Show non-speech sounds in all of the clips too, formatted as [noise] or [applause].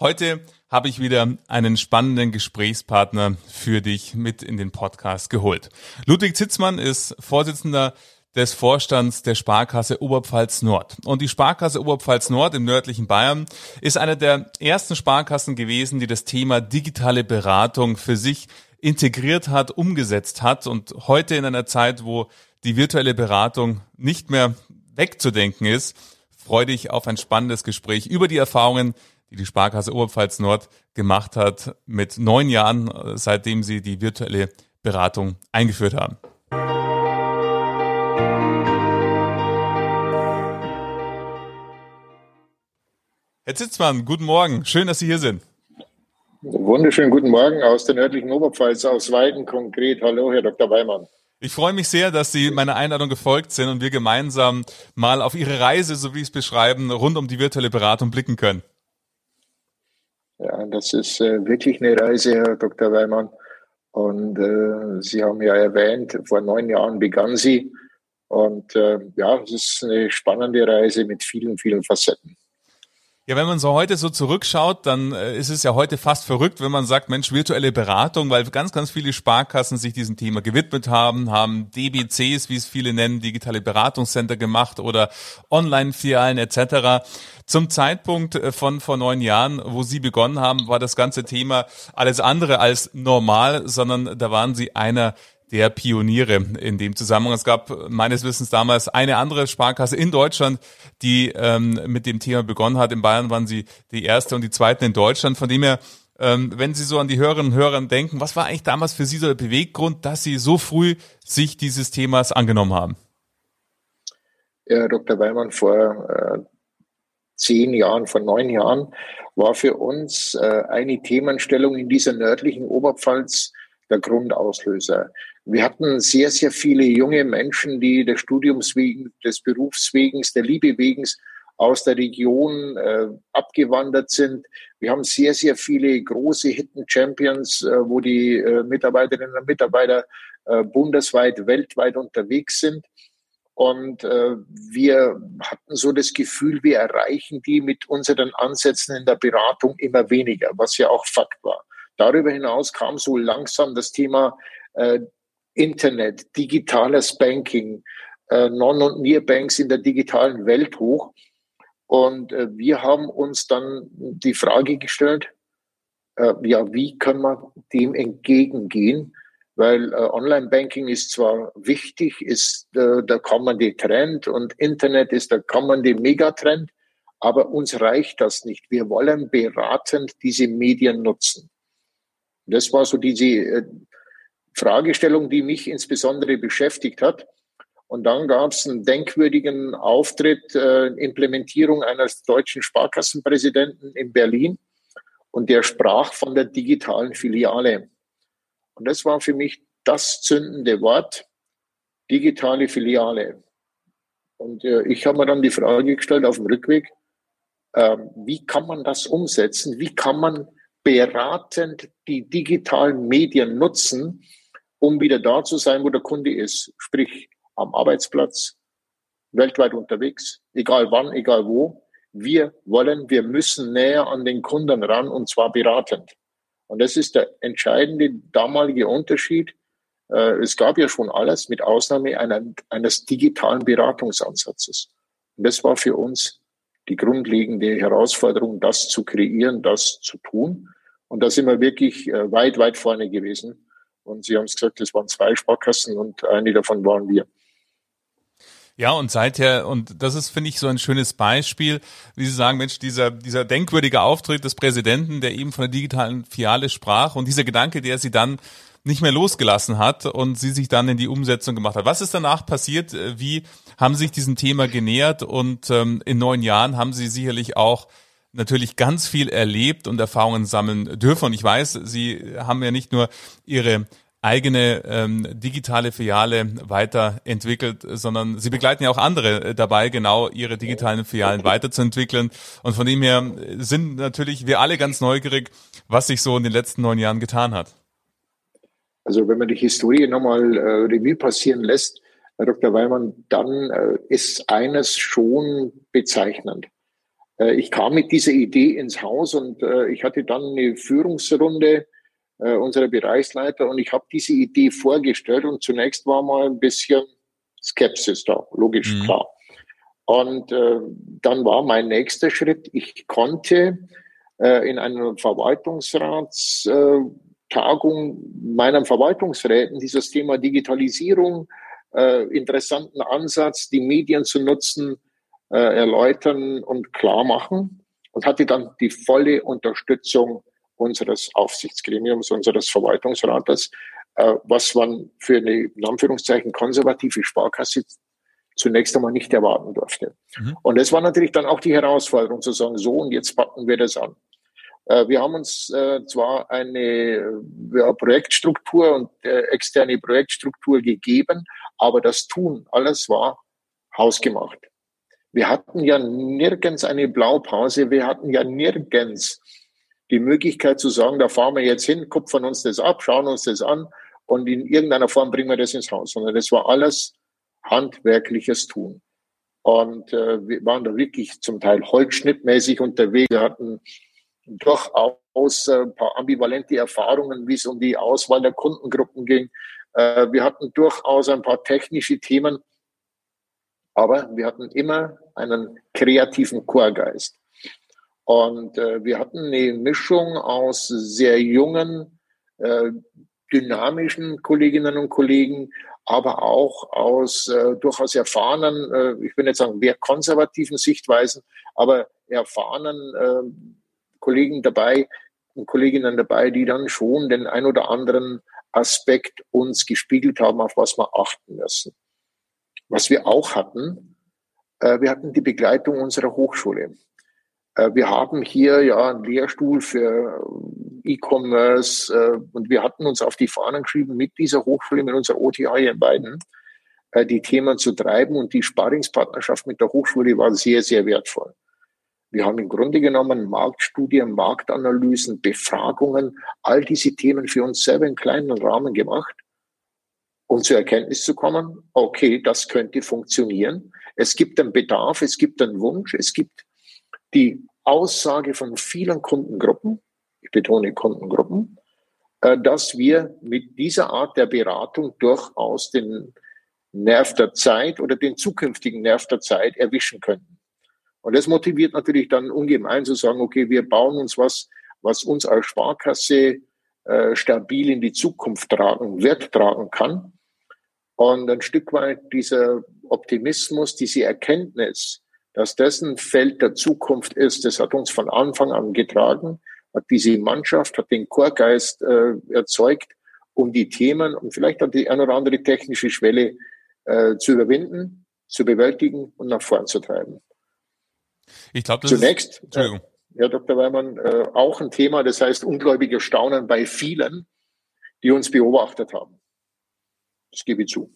Heute habe ich wieder einen spannenden Gesprächspartner für dich mit in den Podcast geholt. Ludwig Zitzmann ist Vorsitzender des Vorstands der Sparkasse Oberpfalz Nord. Und die Sparkasse Oberpfalz Nord im nördlichen Bayern ist eine der ersten Sparkassen gewesen, die das Thema digitale Beratung für sich integriert hat, umgesetzt hat und heute in einer Zeit, wo die virtuelle Beratung nicht mehr wegzudenken ist, freue dich auf ein spannendes Gespräch über die Erfahrungen, die die Sparkasse Oberpfalz Nord gemacht hat mit neun Jahren, seitdem sie die virtuelle Beratung eingeführt haben. Herr Zitzmann, guten Morgen. Schön, dass Sie hier sind. Wunderschönen guten Morgen aus der nördlichen Oberpfalz, aus Weiden konkret. Hallo, Herr Dr. Weimann. Ich freue mich sehr, dass Sie meiner Einladung gefolgt sind und wir gemeinsam mal auf Ihre Reise, so wie Sie es beschreiben, rund um die virtuelle Beratung blicken können. Ja, das ist äh, wirklich eine Reise, Herr Dr. Weimann. Und äh, Sie haben ja erwähnt, vor neun Jahren begann sie. Und äh, ja, es ist eine spannende Reise mit vielen, vielen Facetten. Ja, wenn man so heute so zurückschaut, dann äh, ist es ja heute fast verrückt, wenn man sagt, Mensch, virtuelle Beratung, weil ganz, ganz viele Sparkassen sich diesem Thema gewidmet haben, haben DBCs, wie es viele nennen, digitale Beratungscenter gemacht oder Online-Filialen etc. Zum Zeitpunkt äh, von vor neun Jahren, wo Sie begonnen haben, war das ganze Thema alles andere als normal, sondern da waren Sie einer der Pioniere in dem Zusammenhang. Es gab meines Wissens damals eine andere Sparkasse in Deutschland, die ähm, mit dem Thema begonnen hat. In Bayern waren sie die erste und die zweite in Deutschland. Von dem her, ähm, wenn Sie so an die Hörerinnen und Hörer denken, was war eigentlich damals für Sie so der Beweggrund, dass Sie so früh sich dieses Themas angenommen haben? Ja, Dr. Weimann, vor äh, zehn Jahren, vor neun Jahren war für uns äh, eine Themenstellung in dieser nördlichen Oberpfalz der Grundauslöser. Wir hatten sehr, sehr viele junge Menschen, die des Studiums wegen, des Berufs wegen, der Liebe wegen aus der Region äh, abgewandert sind. Wir haben sehr, sehr viele große Hidden Champions, äh, wo die äh, Mitarbeiterinnen und Mitarbeiter äh, bundesweit, weltweit unterwegs sind. Und äh, wir hatten so das Gefühl, wir erreichen die mit unseren Ansätzen in der Beratung immer weniger, was ja auch Fakt war. Darüber hinaus kam so langsam das Thema äh, Internet, digitales Banking, äh, Non- und Near-Banks in der digitalen Welt hoch. Und äh, wir haben uns dann die Frage gestellt, äh, ja, wie kann man dem entgegengehen? Weil äh, Online-Banking ist zwar wichtig, ist äh, der kommende Trend und Internet ist der kommende Megatrend, aber uns reicht das nicht. Wir wollen beratend diese Medien nutzen. Das war so diese äh, Fragestellung, die mich insbesondere beschäftigt hat. Und dann gab es einen denkwürdigen Auftritt, äh, Implementierung eines deutschen Sparkassenpräsidenten in Berlin. Und der sprach von der digitalen Filiale. Und das war für mich das zündende Wort, digitale Filiale. Und äh, ich habe mir dann die Frage gestellt auf dem Rückweg, äh, wie kann man das umsetzen? Wie kann man beratend die digitalen Medien nutzen, um wieder da zu sein, wo der Kunde ist. Sprich, am Arbeitsplatz, weltweit unterwegs, egal wann, egal wo. Wir wollen, wir müssen näher an den Kunden ran und zwar beratend. Und das ist der entscheidende damalige Unterschied. Äh, es gab ja schon alles mit Ausnahme einer, eines digitalen Beratungsansatzes. Und das war für uns die grundlegende Herausforderung, das zu kreieren, das zu tun. Und da sind wir wirklich äh, weit, weit vorne gewesen. Und Sie haben es gesagt, es waren zwei Sparkassen und eine davon waren wir. Ja, und seither, und das ist, finde ich, so ein schönes Beispiel, wie Sie sagen, Mensch, dieser, dieser denkwürdige Auftritt des Präsidenten, der eben von der digitalen Fiale sprach und dieser Gedanke, der Sie dann nicht mehr losgelassen hat und sie sich dann in die Umsetzung gemacht hat. Was ist danach passiert? Wie haben Sie sich diesem Thema genähert und ähm, in neun Jahren haben Sie sicherlich auch natürlich ganz viel erlebt und Erfahrungen sammeln dürfen. Und ich weiß, Sie haben ja nicht nur Ihre eigene ähm, digitale Filiale weiterentwickelt, sondern sie begleiten ja auch andere dabei, genau ihre digitalen Filialen weiterzuentwickeln. Und von dem her sind natürlich wir alle ganz neugierig, was sich so in den letzten neun Jahren getan hat. Also wenn man die Historie nochmal äh, Revue passieren lässt, Herr Dr. Weimann, dann äh, ist eines schon bezeichnend. Äh, ich kam mit dieser Idee ins Haus und äh, ich hatte dann eine Führungsrunde äh, unserer Bereichsleiter und ich habe diese Idee vorgestellt und zunächst war mal ein bisschen Skepsis da, logisch, mhm. klar. Und äh, dann war mein nächster Schritt, ich konnte äh, in einer Verwaltungsratstagung meinen Verwaltungsräten dieses Thema Digitalisierung, äh, interessanten Ansatz, die Medien zu nutzen, äh, erläutern und klar machen und hatte dann die volle Unterstützung unseres Aufsichtsgremiums, unseres Verwaltungsrates, äh, was man für eine, in Anführungszeichen, konservative Sparkasse zunächst einmal nicht erwarten durfte. Mhm. Und das war natürlich dann auch die Herausforderung zu sagen, so und jetzt packen wir das an. Äh, wir haben uns äh, zwar eine ja, Projektstruktur und äh, externe Projektstruktur gegeben, aber das Tun, alles war hausgemacht. Wir hatten ja nirgends eine Blaupause, wir hatten ja nirgends die Möglichkeit zu sagen, da fahren wir jetzt hin, kupfern uns das ab, schauen uns das an und in irgendeiner Form bringen wir das ins Haus, sondern das war alles handwerkliches Tun. Und äh, wir waren da wirklich zum Teil holzschnittmäßig unterwegs. Wir hatten durchaus äh, ein paar ambivalente Erfahrungen, wie es um die Auswahl der Kundengruppen ging. Äh, wir hatten durchaus ein paar technische Themen, aber wir hatten immer einen kreativen Chorgeist. Und äh, wir hatten eine Mischung aus sehr jungen, äh, dynamischen Kolleginnen und Kollegen, aber auch aus äh, durchaus erfahrenen, äh, ich will nicht sagen mehr konservativen Sichtweisen, aber erfahrenen äh, Kollegen dabei und Kolleginnen dabei, die dann schon den ein oder anderen Aspekt uns gespiegelt haben, auf was wir achten müssen. Was wir auch hatten, äh, wir hatten die Begleitung unserer Hochschule. Äh, wir haben hier ja einen Lehrstuhl für äh, E-Commerce äh, und wir hatten uns auf die Fahnen geschrieben, mit dieser Hochschule, mit unserer OTH hier in beiden, die Themen zu treiben und die Sparingspartnerschaft mit der Hochschule war sehr, sehr wertvoll. Wir haben im Grunde genommen Marktstudien, Marktanalysen, Befragungen, all diese Themen für uns selber in kleinen Rahmen gemacht, um zur Erkenntnis zu kommen, okay, das könnte funktionieren. Es gibt einen Bedarf, es gibt einen Wunsch, es gibt die Aussage von vielen Kundengruppen, ich betone Kundengruppen, äh, dass wir mit dieser Art der Beratung durchaus den Nerv der Zeit oder den zukünftigen Nerv der Zeit erwischen können. Und das motiviert natürlich dann ungemein zu sagen, okay, wir bauen uns was, was uns als Sparkasse äh, stabil in die Zukunft tragen wird, tragen kann. Und ein Stück weit dieser Optimismus, diese Erkenntnis, dass das ein Feld der Zukunft ist, das hat uns von Anfang an getragen, hat diese Mannschaft, hat den Chorgeist äh, erzeugt, um die Themen und vielleicht auch die ein oder andere technische Schwelle äh, zu überwinden, zu bewältigen und nach vorn zu treiben. Ich glaube, Zunächst, ist. Äh, Herr Dr. Weimann, äh, auch ein Thema, das heißt ungläubige Staunen bei vielen, die uns beobachtet haben. Das gebe ich zu.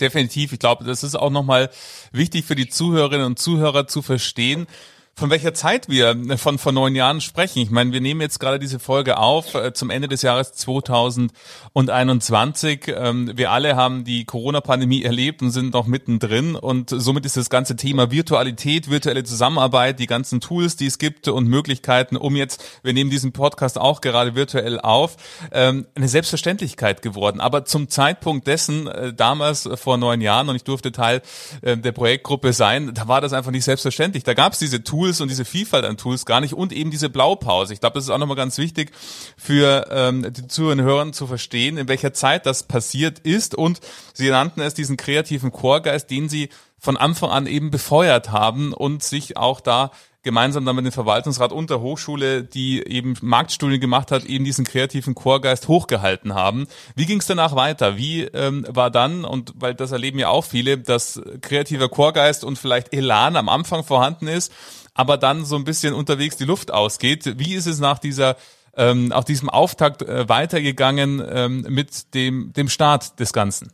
Definitiv. Ich glaube, das ist auch nochmal wichtig für die Zuhörerinnen und Zuhörer zu verstehen, von welcher Zeit wir von vor neun Jahren sprechen. Ich meine, wir nehmen jetzt gerade diese Folge auf äh, zum Ende des Jahres 2021. Ähm, wir alle haben die Corona-Pandemie erlebt und sind noch mittendrin und somit ist das ganze Thema Virtualität, virtuelle Zusammenarbeit, die ganzen Tools, die es gibt und Möglichkeiten, um jetzt, wir nehmen diesen Podcast auch gerade virtuell auf, ähm, eine Selbstverständlichkeit geworden. Aber zum Zeitpunkt dessen, äh, damals vor neun Jahren, und ich durfte Teil äh, der Projektgruppe sein, da war das einfach nicht selbstverständlich. Da gab es diese Tools, Tools und diese Vielfalt an Tools gar nicht und eben diese Blaupause. Ich glaube, das ist auch nochmal ganz wichtig für ähm, die Zuhörer und Hörer zu verstehen, in welcher Zeit das passiert ist und sie nannten es diesen kreativen Chorgeist, den sie von Anfang an eben befeuert haben und sich auch da gemeinsam dann mit dem Verwaltungsrat und der Hochschule, die eben Marktstudien gemacht hat, eben diesen kreativen Chorgeist hochgehalten haben. Wie ging es danach weiter? Wie ähm, war dann, und weil das erleben ja auch viele, dass kreativer Chorgeist und vielleicht Elan am Anfang vorhanden ist, aber dann so ein bisschen unterwegs die Luft ausgeht. Wie ist es nach dieser ähm, auf diesem Auftakt äh, weitergegangen ähm, mit dem, dem Start des Ganzen?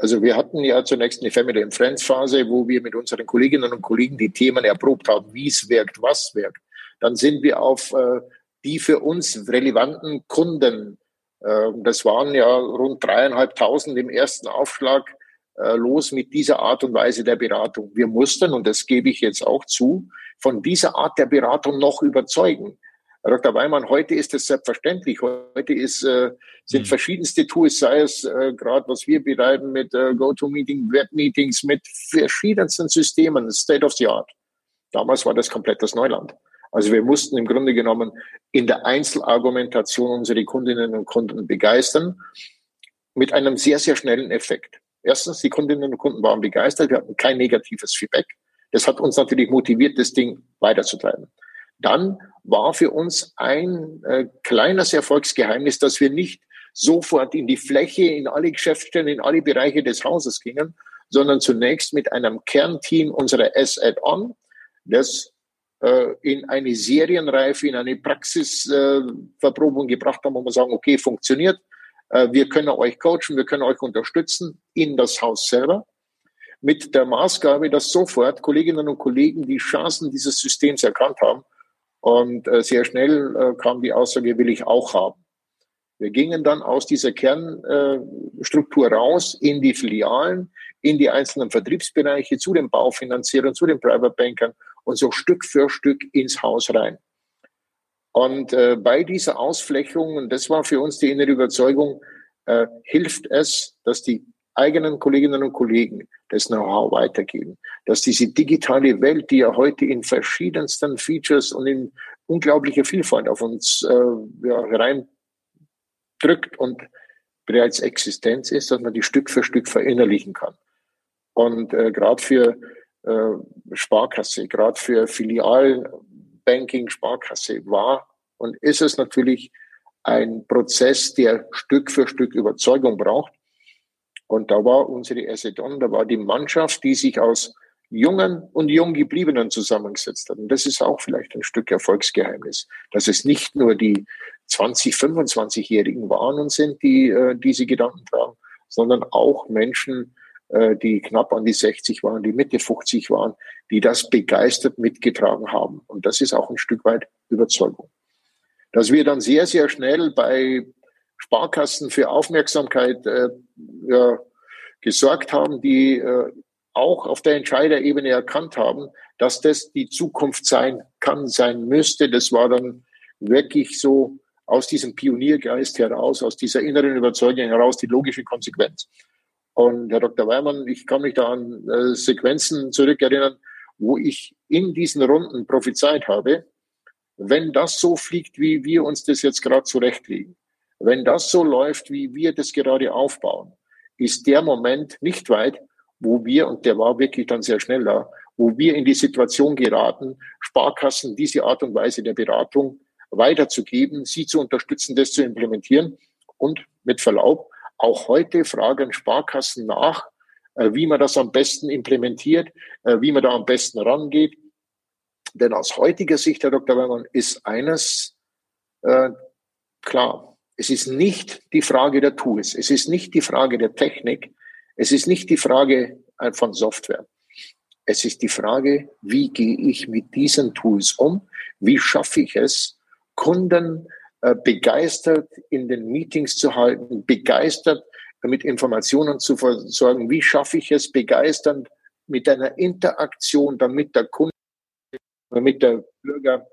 Also wir hatten ja zunächst eine Family and Friends Phase, wo wir mit unseren Kolleginnen und Kollegen die Themen erprobt haben, wie es wirkt, was wirkt. Dann sind wir auf äh, die für uns relevanten Kunden, äh, das waren ja rund dreieinhalbtausend im ersten Aufschlag, äh, los mit dieser Art und Weise der Beratung. Wir mussten, und das gebe ich jetzt auch zu, von dieser Art der Beratung noch überzeugen. Herr Dr. Weimann, heute ist es selbstverständlich. Heute ist, äh, sind mhm. verschiedenste Tools, sei es äh, gerade, was wir betreiben mit äh, GoToMeeting, Webmeetings, mit verschiedensten Systemen, State of the Art. Damals war das komplett das Neuland. Also wir mussten im Grunde genommen in der Einzelargumentation unsere Kundinnen und Kunden begeistern mit einem sehr, sehr schnellen Effekt. Erstens, die Kundinnen und Kunden waren begeistert, wir hatten kein negatives Feedback. Das hat uns natürlich motiviert, das Ding weiterzutreiben. Dann war für uns ein äh, kleines Erfolgsgeheimnis, dass wir nicht sofort in die Fläche, in alle Geschäftsstellen, in alle Bereiche des Hauses gingen, sondern zunächst mit einem Kernteam unserer S-Add-on, das äh, in eine Serienreife, in eine Praxisverprobung äh, gebracht haben, wo wir sagen, okay, funktioniert. Äh, wir können euch coachen, wir können euch unterstützen in das Haus selber mit der Maßgabe, dass sofort Kolleginnen und Kollegen die Chancen dieses Systems erkannt haben und äh, sehr schnell äh, kam die Aussage, will ich auch haben. Wir gingen dann aus dieser Kernstruktur äh, raus in die Filialen, in die einzelnen Vertriebsbereiche, zu den Baufinanzierern, zu den Private Bankern und so Stück für Stück ins Haus rein. Und äh, bei dieser Ausflächung, und das war für uns die innere Überzeugung, äh, hilft es, dass die eigenen Kolleginnen und Kollegen das Know-how weitergeben. Dass diese digitale Welt, die ja heute in verschiedensten Features und in unglaublicher Vielfalt auf uns äh, ja, hereindrückt und bereits Existenz ist, dass man die Stück für Stück verinnerlichen kann. Und äh, gerade für äh, Sparkasse, gerade für Filialbanking Sparkasse war und ist es natürlich ein Prozess, der Stück für Stück Überzeugung braucht. Und da war unsere Esedon, da war die Mannschaft, die sich aus Jungen und Junggebliebenen zusammengesetzt hat. Und das ist auch vielleicht ein Stück Erfolgsgeheimnis, dass es nicht nur die 20, 25-Jährigen waren und sind, die äh, diese Gedanken tragen, sondern auch Menschen, äh, die knapp an die 60 waren, die Mitte 50 waren, die das begeistert mitgetragen haben. Und das ist auch ein Stück weit Überzeugung. Dass wir dann sehr, sehr schnell bei Sparkassen für Aufmerksamkeit äh, ja, gesorgt haben, die äh, auch auf der Entscheiderebene erkannt haben, dass das die Zukunft sein kann, sein müsste. Das war dann wirklich so aus diesem Pioniergeist heraus, aus dieser inneren Überzeugung heraus die logische Konsequenz. Und Herr Dr. Weimann, ich kann mich da an äh, Sequenzen zurückerinnern, wo ich in diesen Runden prophezeit habe, wenn das so fliegt, wie wir uns das jetzt gerade zurechtlegen, wenn das so läuft, wie wir das gerade aufbauen, ist der Moment nicht weit, wo wir, und der war wirklich dann sehr schnell da, wo wir in die Situation geraten, Sparkassen diese Art und Weise der Beratung weiterzugeben, sie zu unterstützen, das zu implementieren. Und mit Verlaub, auch heute fragen Sparkassen nach, äh, wie man das am besten implementiert, äh, wie man da am besten rangeht. Denn aus heutiger Sicht, Herr Dr. Weimann, ist eines äh, klar. Es ist nicht die Frage der Tools, es ist nicht die Frage der Technik, es ist nicht die Frage äh, von Software. Es ist die Frage, wie gehe ich mit diesen Tools um? Wie schaffe ich es, Kunden äh, begeistert in den Meetings zu halten, begeistert mit Informationen zu versorgen? Wie schaffe ich es, begeisternd mit einer Interaktion, damit der Kunde, damit der Bürger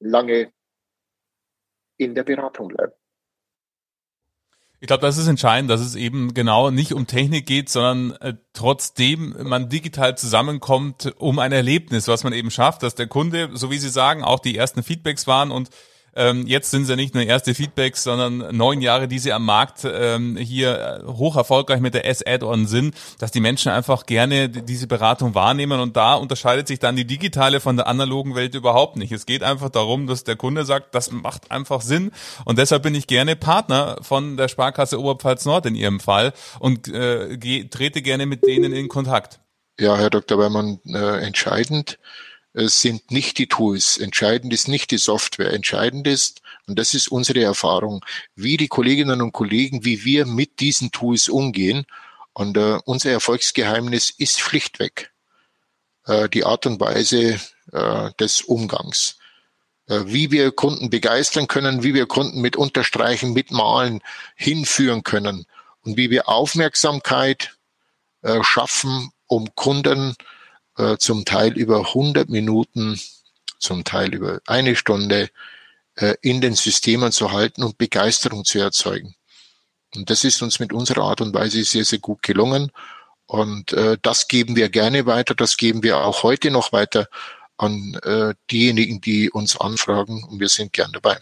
lange in der Beratung bleibt? Ich glaube, das ist entscheidend, dass es eben genau nicht um Technik geht, sondern äh, trotzdem man digital zusammenkommt um ein Erlebnis, was man eben schafft, dass der Kunde, so wie Sie sagen, auch die ersten Feedbacks waren und Ähm, jetzt sind sie nicht nur erste Feedbacks, sondern neun Jahre, die sie am Markt ähm, hier hoch erfolgreich mit der S-Add-on sind, dass die Menschen einfach gerne diese Beratung wahrnehmen und da unterscheidet sich dann die digitale von der analogen Welt überhaupt nicht. Es geht einfach darum, dass der Kunde sagt, das macht einfach Sinn und deshalb bin ich gerne Partner von der Sparkasse Oberpfalz Nord in Ihrem Fall und äh, trete gerne mit denen in Kontakt. Ja, Herr Dr. Weimann, äh, entscheidend sind nicht die Tools. Entscheidend ist nicht die Software. Entscheidend ist, und das ist unsere Erfahrung, wie die Kolleginnen und Kollegen, wie wir mit diesen Tools umgehen. Und äh, unser Erfolgsgeheimnis ist schlichtweg äh, die Art und Weise äh, des Umgangs. Äh, wie wir Kunden begeistern können, wie wir Kunden mit Unterstreichen, mit Malen hinführen können und wie wir Aufmerksamkeit äh, schaffen, um Kunden äh, zum Teil über 100 Minuten, zum Teil über eine Stunde äh, in den Systemen zu halten und Begeisterung zu erzeugen. Und das ist uns mit unserer Art und Weise sehr, sehr gut gelungen. Und äh, das geben wir gerne weiter, das geben wir auch heute noch weiter an äh, diejenigen, die uns anfragen und wir sind gern dabei.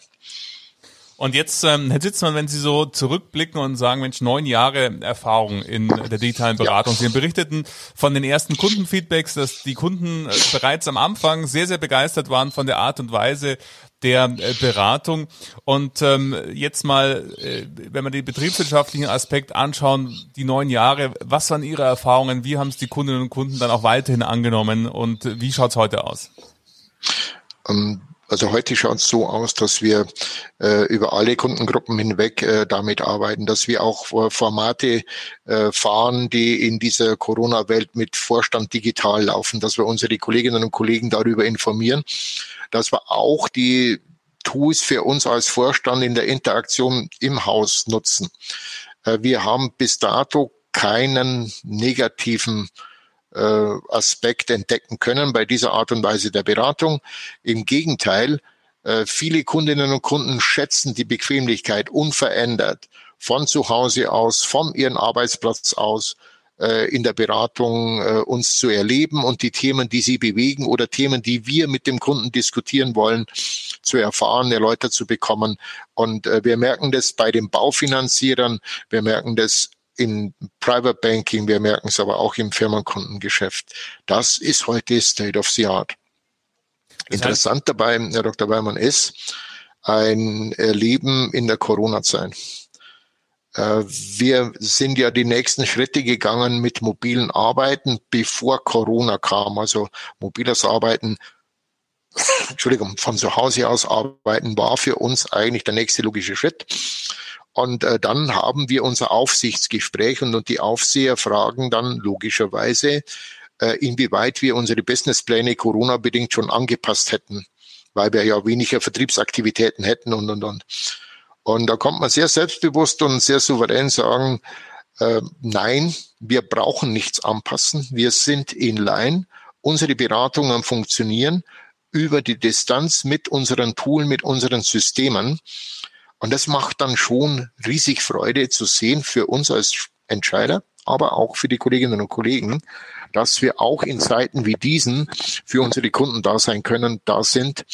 Und jetzt, ähm, Herr Sitzmann, wenn Sie so zurückblicken und sagen, Mensch, neun Jahre Erfahrung in der digitalen Beratung. Ja. Sie berichteten von den ersten Kundenfeedbacks, dass die Kunden äh, bereits am Anfang sehr, sehr begeistert waren von der Art und Weise der äh, Beratung. Und ähm, jetzt mal, äh, wenn wir den betriebswirtschaftlichen Aspekt anschauen, die neun Jahre, was waren Ihre Erfahrungen? Wie haben es die Kundinnen und Kunden dann auch weiterhin angenommen und wie schaut es heute aus? Um ähm, also heute schaut es so aus, dass wir äh, über alle Kundengruppen hinweg äh, damit arbeiten, dass wir auch äh, Formate fahren, die in dieser Corona-Welt mit Vorstand digital laufen, dass wir unsere Kolleginnen und Kollegen darüber informieren, dass wir auch die Tools für uns als Vorstand in der Interaktion im Haus nutzen. Äh, wir haben bis dato keinen negativen äh, Aspekt entdecken können bei dieser Art und Weise der Beratung. Im Gegenteil, äh, viele Kundinnen und Kunden schätzen die Bequemlichkeit unverändert von zu Hause aus, von ihrem Arbeitsplatz aus, äh, in der Beratung uns zu erleben und die Themen, die sie bewegen oder Themen, die wir mit dem Kunden diskutieren wollen, zu erfahren, erläutert zu bekommen. Und wir merken das bei den Baufinanzierern, wir merken das in Private Banking, wir merken es aber auch im Firmenkundengeschäft. Das ist heute State of the Art. Interessant dabei, Herr Dr. Weimann, ist ein Erleben in der Corona-Zeit. Äh, wir sind ja die nächsten Schritte gegangen mit mobilen Arbeiten, bevor Corona kam. Also mobiles Arbeiten, [laughs] Entschuldigung, von zu Hause aus arbeiten war für uns eigentlich der nächste logische Schritt. Und äh, dann haben wir unser Aufsichtsgespräch und, und die Aufseher fragen dann logischerweise, äh, inwieweit wir unsere Businesspläne Corona-bedingt schon angepasst hätten, weil wir ja weniger Vertriebsaktivitäten hätten und, und, und. Und da kommt man sehr selbstbewusst und sehr souverän sagen, äh, nein, wir brauchen nichts anpassen. Wir sind in line. Unsere Beratungen funktionieren über die Distanz mit unseren Tools, mit unseren Systemen. Und das macht dann schon riesig Freude zu sehen für uns als Entscheider, aber auch für die Kolleginnen und Kollegen, dass wir auch in Zeiten wie diesen für unsere Kunden da sein können, da sind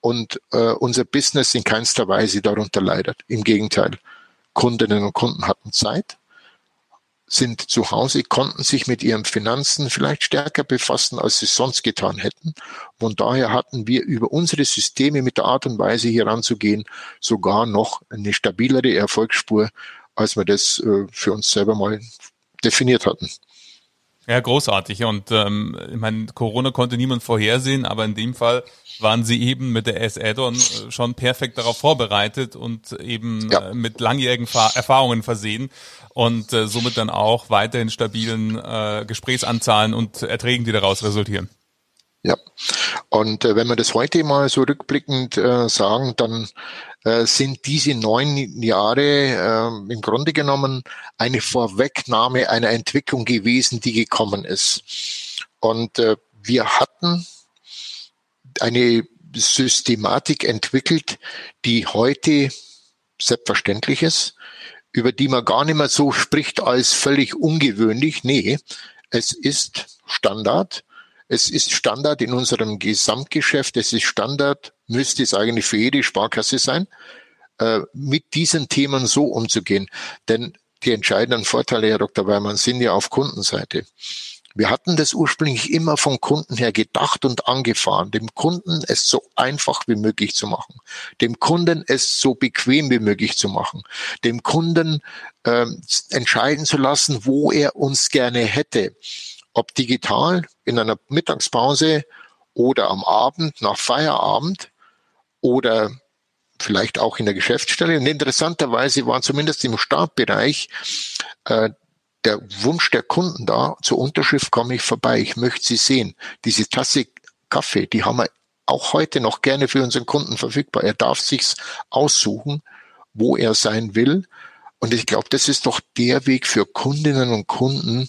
und äh, unser Business in keinster Weise darunter leidet. Im Gegenteil, Kundinnen und Kunden hatten Zeit, sind zu Hause, konnten sich mit ihren Finanzen vielleicht stärker befassen, als sie sonst getan hätten. Von daher hatten wir über unsere Systeme mit der Art und Weise hier ranzugehen sogar noch eine stabilere Erfolgsspur, als wir das äh, für uns selber mal definiert hatten. Ja, großartig. Und ähm, ich meine, Corona konnte niemand vorhersehen, aber in dem Fall waren sie eben mit der S-Add-on äh, schon perfekt darauf vorbereitet und eben ja. äh, mit langjährigen Erfahrungen versehen und äh, somit dann auch weiterhin stabilen äh, Gesprächsanzahlen und Erträgen, die daraus resultieren. Ja, und äh, wenn wir das heute mal so rückblickend äh, sagen, dann äh, sind diese neun Jahre äh, im Grunde genommen eine Vorwegnahme einer Entwicklung gewesen, die gekommen ist. Und äh, wir hatten eine Systematik entwickelt, die heute selbstverständlich ist, über die man gar nicht mehr so spricht als völlig ungewöhnlich. Nee, es ist Standard. Es ist Standard in unserem Gesamtgeschäft. Es ist Standard müsste es eigentlich für jede Sparkasse sein, äh, mit diesen Themen so umzugehen. Denn die entscheidenden Vorteile, Herr Dr. Weimann, sind ja auf Kundenseite. Wir hatten das ursprünglich immer vom Kunden her gedacht und angefahren, dem Kunden es so einfach wie möglich zu machen, dem Kunden es so bequem wie möglich zu machen, dem Kunden äh, entscheiden zu lassen, wo er uns gerne hätte, ob digital in einer Mittagspause oder am Abend nach Feierabend oder vielleicht auch in der Geschäftsstelle. Und interessanterweise war zumindest im Startbereich äh, der Wunsch der Kunden da, zur Unterschrift komme ich vorbei, ich möchte sie sehen. Diese Tasse Kaffee, die haben wir auch heute noch gerne für unseren Kunden verfügbar. Er darf sich's aussuchen, wo er sein will. Und ich glaube, das ist doch der Weg für Kundinnen und Kunden,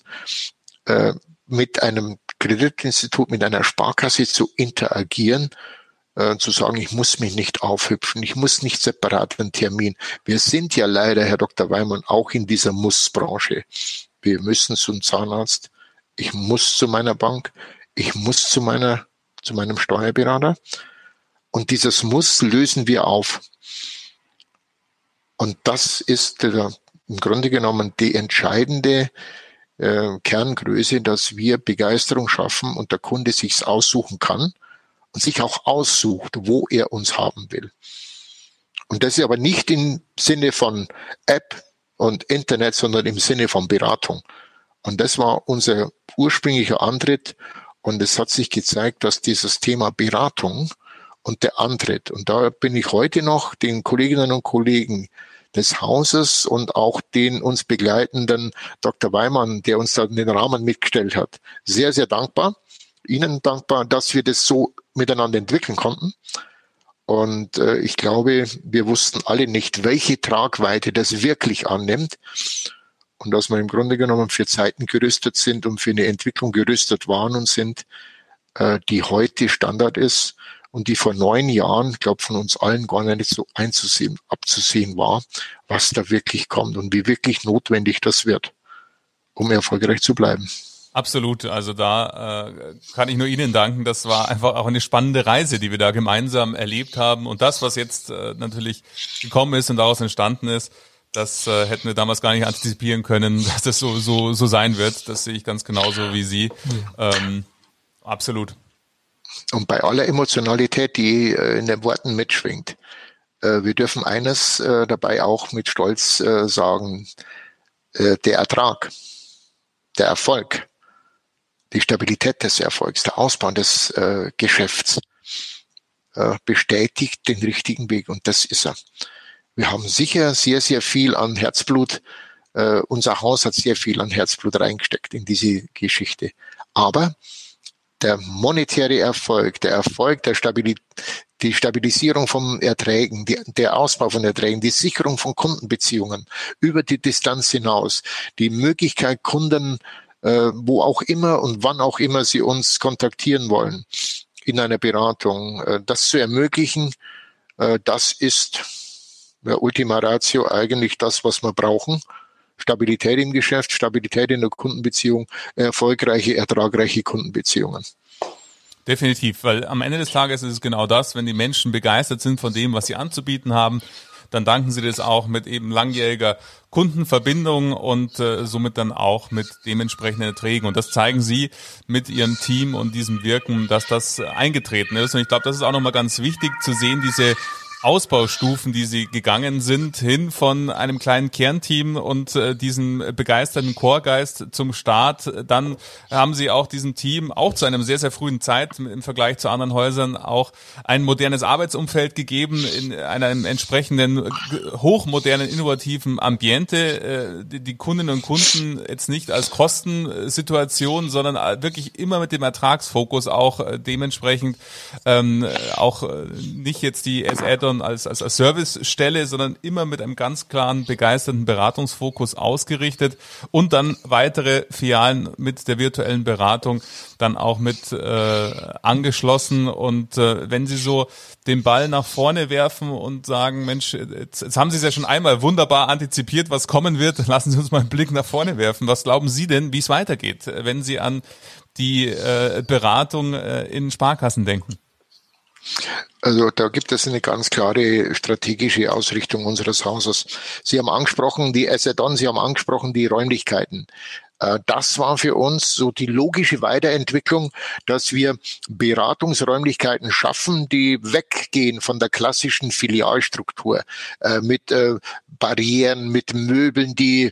äh, mit einem Kreditinstitut, mit einer Sparkasse zu interagieren, äh, zu sagen, ich muss mich nicht aufhüpfen, ich muss nicht separat einen Termin. Wir sind ja leider, Herr Dr. Weimann, auch in dieser Muss-Branche. Wir müssen zum Zahnarzt, ich muss zu meiner Bank, ich muss zu meiner, zu meinem Steuerberater. Und dieses Muss lösen wir auf. Und das ist der, im Grunde genommen die entscheidende äh, Kerngröße, dass wir Begeisterung schaffen und der Kunde sich's aussuchen kann und sich auch aussucht, wo er uns haben will. Und das ist aber nicht im Sinne von App und Internet, sondern im Sinne von Beratung. Und das war unser ursprünglicher Antritt. Und es hat sich gezeigt, dass dieses Thema Beratung und der Antritt, und da bin ich heute noch den Kolleginnen und Kollegen des Hauses und auch den uns begleitenden Dr. Weimann, der uns da den Rahmen mitgestellt hat, sehr, sehr dankbar. Ihnen dankbar, dass wir das so miteinander entwickeln konnten. Und äh, ich glaube, wir wussten alle nicht, welche Tragweite das wirklich annimmt. Und dass wir im Grunde genommen für Zeiten gerüstet sind und für eine Entwicklung gerüstet waren und sind, äh, die heute Standard ist und die vor neun Jahren, glaube von uns allen gar nicht so einzusehen, abzusehen war, was da wirklich kommt und wie wirklich notwendig das wird, um erfolgreich zu bleiben. Absolut, also da äh, kann ich nur Ihnen danken. Das war einfach auch eine spannende Reise, die wir da gemeinsam erlebt haben. Und das, was jetzt äh, natürlich gekommen ist und daraus entstanden ist, das äh, hätten wir damals gar nicht antizipieren können, [laughs] dass das so, so, so sein wird. Das sehe ich ganz genauso wie Sie. Ähm, absolut. Und bei aller Emotionalität, die äh, in den Worten mitschwingt, äh, wir dürfen eines äh, dabei auch mit Stolz äh, sagen, äh, der Ertrag, der Erfolg, die Stabilität des Erfolgs, der Ausbau des äh, Geschäfts äh, bestätigt den richtigen Weg und das ist er. Wir haben sicher sehr, sehr viel an Herzblut, äh, unser Haus hat sehr viel an Herzblut reingesteckt in diese Geschichte. Aber der monetäre Erfolg, der Erfolg der Stabilität, die Stabilisierung von Erträgen, die, der Ausbau von Erträgen, die Sicherung von Kundenbeziehungen über die Distanz hinaus, die Möglichkeit, Kunden äh, wo auch immer und wann auch immer Sie uns kontaktieren wollen in einer Beratung, äh, das zu ermöglichen, äh, das ist ja, Ultima Ratio eigentlich das, was wir brauchen. Stabilität im Geschäft, Stabilität in der Kundenbeziehung, erfolgreiche, ertragreiche Kundenbeziehungen. Definitiv, weil am Ende des Tages ist es genau das, wenn die Menschen begeistert sind von dem, was sie anzubieten haben, dann danken sie das auch mit eben langjähriger Kundenverbindung und äh, somit dann auch mit dementsprechenden Erträgen. Und das zeigen sie mit ihrem Team und diesem Wirken, dass das eingetreten ist. Und ich glaube, das ist auch nochmal ganz wichtig zu sehen, diese Ausbaustufen, die sie gegangen sind, hin von einem kleinen Kernteam und äh, diesem begeisterten Chorgeist zum Start. Dann haben sie auch diesem Team auch zu einem sehr, sehr frühen Zeit im Vergleich zu anderen Häusern auch ein modernes Arbeitsumfeld gegeben in einem entsprechenden hochmodernen, innovativen Ambiente. Äh, die, Kundinnen und Kunden jetzt nicht als Kostensituation, sondern wirklich immer mit dem Ertragsfokus auch äh, dementsprechend ähm, auch äh, nicht jetzt die S-Add sondern als, als, als Servicestelle, sondern immer mit einem ganz klaren, begeisterten Beratungsfokus ausgerichtet und dann weitere Filialen mit der virtuellen Beratung dann auch mit äh, angeschlossen. Und äh, wenn Sie so den Ball nach vorne werfen und sagen, Mensch, jetzt, jetzt haben Sie es ja schon einmal wunderbar antizipiert, was kommen wird, [laughs] lassen Sie uns mal einen Blick nach vorne werfen. Was glauben Sie denn, wie es weitergeht, wenn Sie an die äh, Beratung äh, in Sparkassen denken? Also da gibt es eine ganz klare strategische Ausrichtung unseres Hauses. Sie haben angesprochen die Asset-On, Sie haben angesprochen die Räumlichkeiten. Äh, das war für uns so die logische Weiterentwicklung, dass wir Beratungsräumlichkeiten schaffen, die weggehen von der klassischen Filialstruktur äh, mit äh, Barrieren, mit Möbeln, die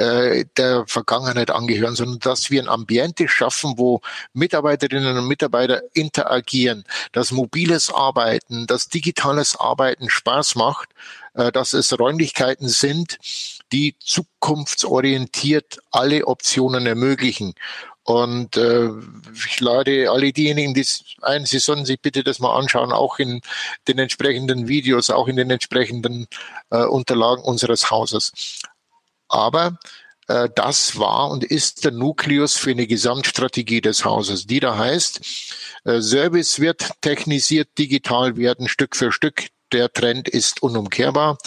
der Vergangenheit angehören, sondern dass wir ein Ambiente schaffen, wo Mitarbeiterinnen und Mitarbeiter interagieren, dass mobiles Arbeiten, dass digitales Arbeiten Spaß macht, dass es Räumlichkeiten sind, die zukunftsorientiert alle Optionen ermöglichen. Und äh, ich lade alle diejenigen die ein, sie sollen sich bitte das mal anschauen, auch in den entsprechenden Videos, auch in den entsprechenden äh, Unterlagen unseres Hauses. Aber äh, das war und ist der Nukleus für eine Gesamtstrategie des Hauses, die da heißt, äh, Service wird technisiert, digital werden, Stück für Stück. Der Trend ist unumkehrbar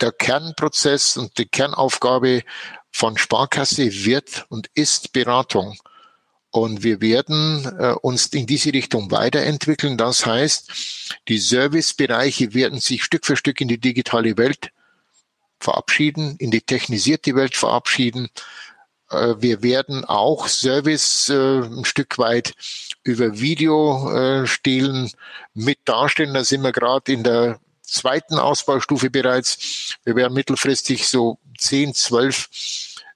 der Kernprozess und die Kernaufgabe von Sparkasse wird und ist Beratung. Und wir werden äh, uns in diese Richtung weiterentwickeln. Das heißt, die Servicebereiche werden sich Stück für Stück in die digitale Welt verabschieden, in die technisierte Welt verabschieden. Äh, wir werden auch Service äh, ein Stück weit über Videostelen äh, mit darstellen. Da sind wir gerade in der zweiten Ausbaustufe bereits. Wir werden mittelfristig so 10, 12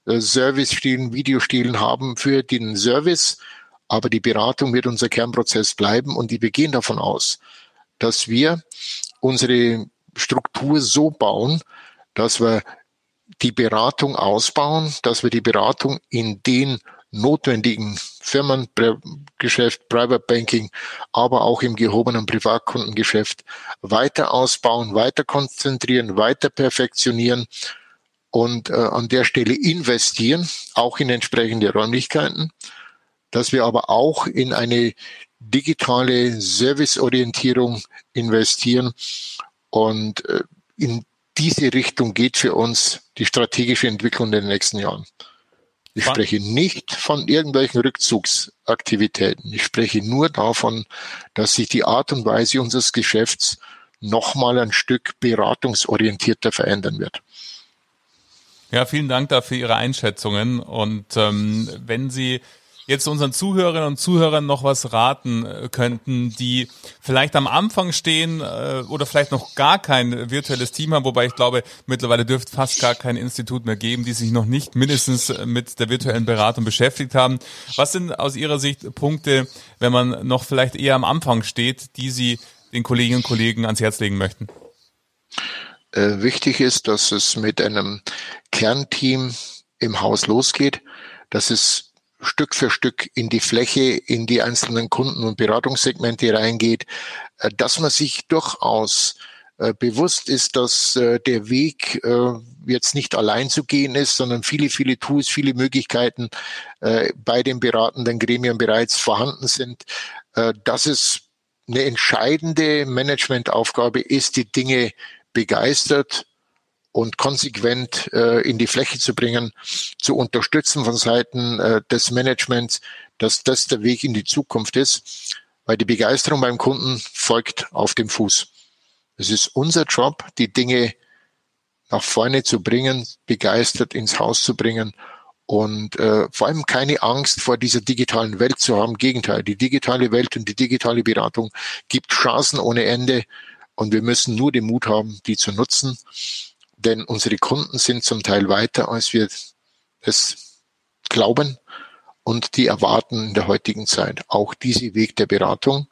äh, Service-Stilen, Videostilen haben für den Service. Aber die Beratung wird unser Kernprozess bleiben und wir gehen davon aus, dass wir unsere Struktur so bauen, dass wir die Beratung ausbauen, dass wir die Beratung in den notwendigen Firmengeschäft, Private Banking, aber auch im gehobenen Privatkundengeschäft weiter ausbauen, weiter konzentrieren, weiter perfektionieren und äh, an der Stelle investieren, auch in entsprechende Räumlichkeiten, dass wir aber auch in eine digitale Serviceorientierung investieren und äh, in diese Richtung geht für uns die strategische Entwicklung in den nächsten Jahren. Ich spreche nicht von irgendwelchen Rückzugsaktivitäten. Ich spreche nur davon, dass sich die Art und Weise unseres Geschäfts nochmal ein Stück beratungsorientierter verändern wird. Ja, vielen Dank dafür Ihre Einschätzungen. Und ähm, wenn Sie jetzt unseren Zuhörerinnen und Zuhörern noch was raten äh, könnten, die vielleicht am Anfang stehen äh, oder vielleicht noch gar kein virtuelles Team haben, wobei ich glaube, mittlerweile dürfte fast gar kein Institut mehr geben, die sich noch nicht mindestens mit der virtuellen Beratung beschäftigt haben. Was sind aus Ihrer Sicht Punkte, wenn man noch vielleicht eher am Anfang steht, die Sie den Kolleginnen und Kollegen ans Herz legen möchten? Äh, wichtig ist, dass es mit einem Kernteam im Haus losgeht, dass es Stück für Stück in die Fläche, in die einzelnen Kunden- und Beratungssegmente reingeht, äh, dass man sich durchaus äh, bewusst ist, dass äh, der Weg jetzt nicht allein zu gehen ist, sondern viele, viele Tools, viele Möglichkeiten bei den beratenden Gremien bereits vorhanden sind, dass es eine entscheidende Managementaufgabe ist, die Dinge begeistert und konsequent äh, in die Fläche zu bringen, zu unterstützen von Seiten äh, des Managements, dass das der Weg in die Zukunft ist, weil die Begeisterung beim Kunden folgt auf dem Fuß. Es ist unser Job, die Dinge nach vorne zu bringen, begeistert ins Haus zu bringen und äh, vor allem keine Angst vor dieser digitalen Welt zu haben. Gegenteil, die digitale Welt und die digitale Beratung gibt Chancen ohne Ende und wir müssen nur den Mut haben, die zu nutzen denn unsere Kunden sind zum Teil weiter, als wir es glauben und die erwarten in der heutigen Zeit auch diesen Weg der Beratung,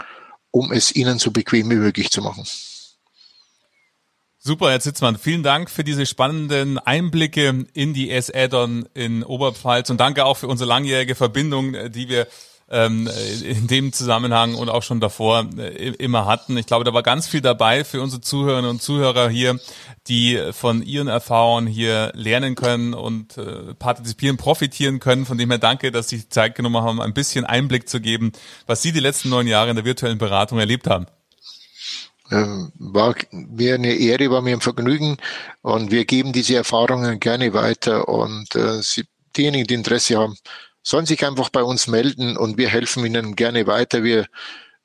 um es ihnen so bequem wie möglich zu machen. Super, Herr Zitzmann, vielen Dank für diese spannenden Einblicke in die S-Add-on in Oberpfalz und danke auch für unsere langjährige Verbindung, die wir ähm, in dem Zusammenhang und auch schon davor äh, immer hatten. Ich glaube, da war ganz viel dabei für unsere Zuhörerinnen und Zuhörer hier, die von ihren Erfahrungen hier lernen können und äh, partizipieren, profitieren können. Von dem her danke, dass Sie sich Zeit genommen haben, ein bisschen Einblick zu geben, was Sie die letzten neun Jahre in der virtuellen Beratung erlebt haben. Ähm, war mir eine Ehre, war mir ein Vergnügen und wir geben diese Erfahrungen gerne weiter und äh, Sie, diejenigen, die Interesse haben, sollen sich einfach bei uns melden und wir helfen ihnen gerne weiter. Wir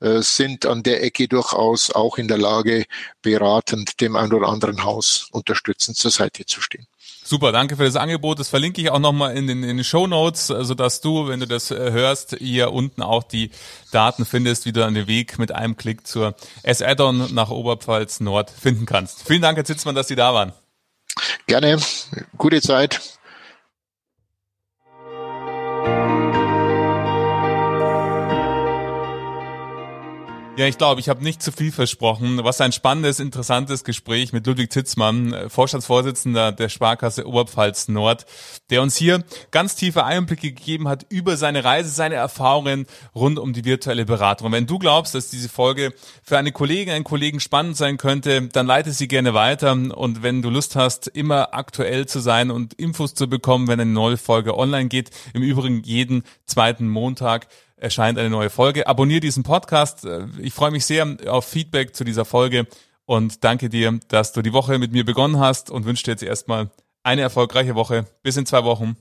äh, sind an der Ecke durchaus auch in der Lage, beratend dem ein oder anderen Haus unterstützend zur Seite zu stehen. Super, danke für das Angebot. Das verlinke ich auch nochmal in den, in den Show Notes, also dass du, wenn du das äh, hörst, hier unten auch die Daten findest, wie du dann den Weg mit einem Klick zur S-Add-on nach Oberpfalz Nord finden kannst. Vielen Dank, Herr Zitzmann, dass Sie da waren. Gerne. Gute Zeit. Ja, ich glaube, ich habe nicht zu viel versprochen. Was ein spannendes, interessantes Gespräch mit Ludwig Zitzmann, äh, Vorstandsvorsitzender der Sparkasse Oberpfalz Nord, der uns hier ganz tiefe Einblicke gegeben hat über seine Reise, seine Erfahrungen rund um die virtuelle Beratung. Und wenn du glaubst, dass diese Folge für eine Kollegin, einen Kollegen spannend sein könnte, dann leite sie gerne weiter. Und wenn du Lust hast, immer aktuell zu sein und Infos zu bekommen, wenn eine neue Folge online geht, im Übrigen jeden zweiten Montag, erscheint eine neue Folge. Abonnier diesen Podcast. Ich freue mich sehr auf Feedback zu dieser Folge und danke dir, dass du die Woche mit mir begonnen hast und wünsche dir jetzt erstmal eine erfolgreiche Woche. Bis in zwei Wochen.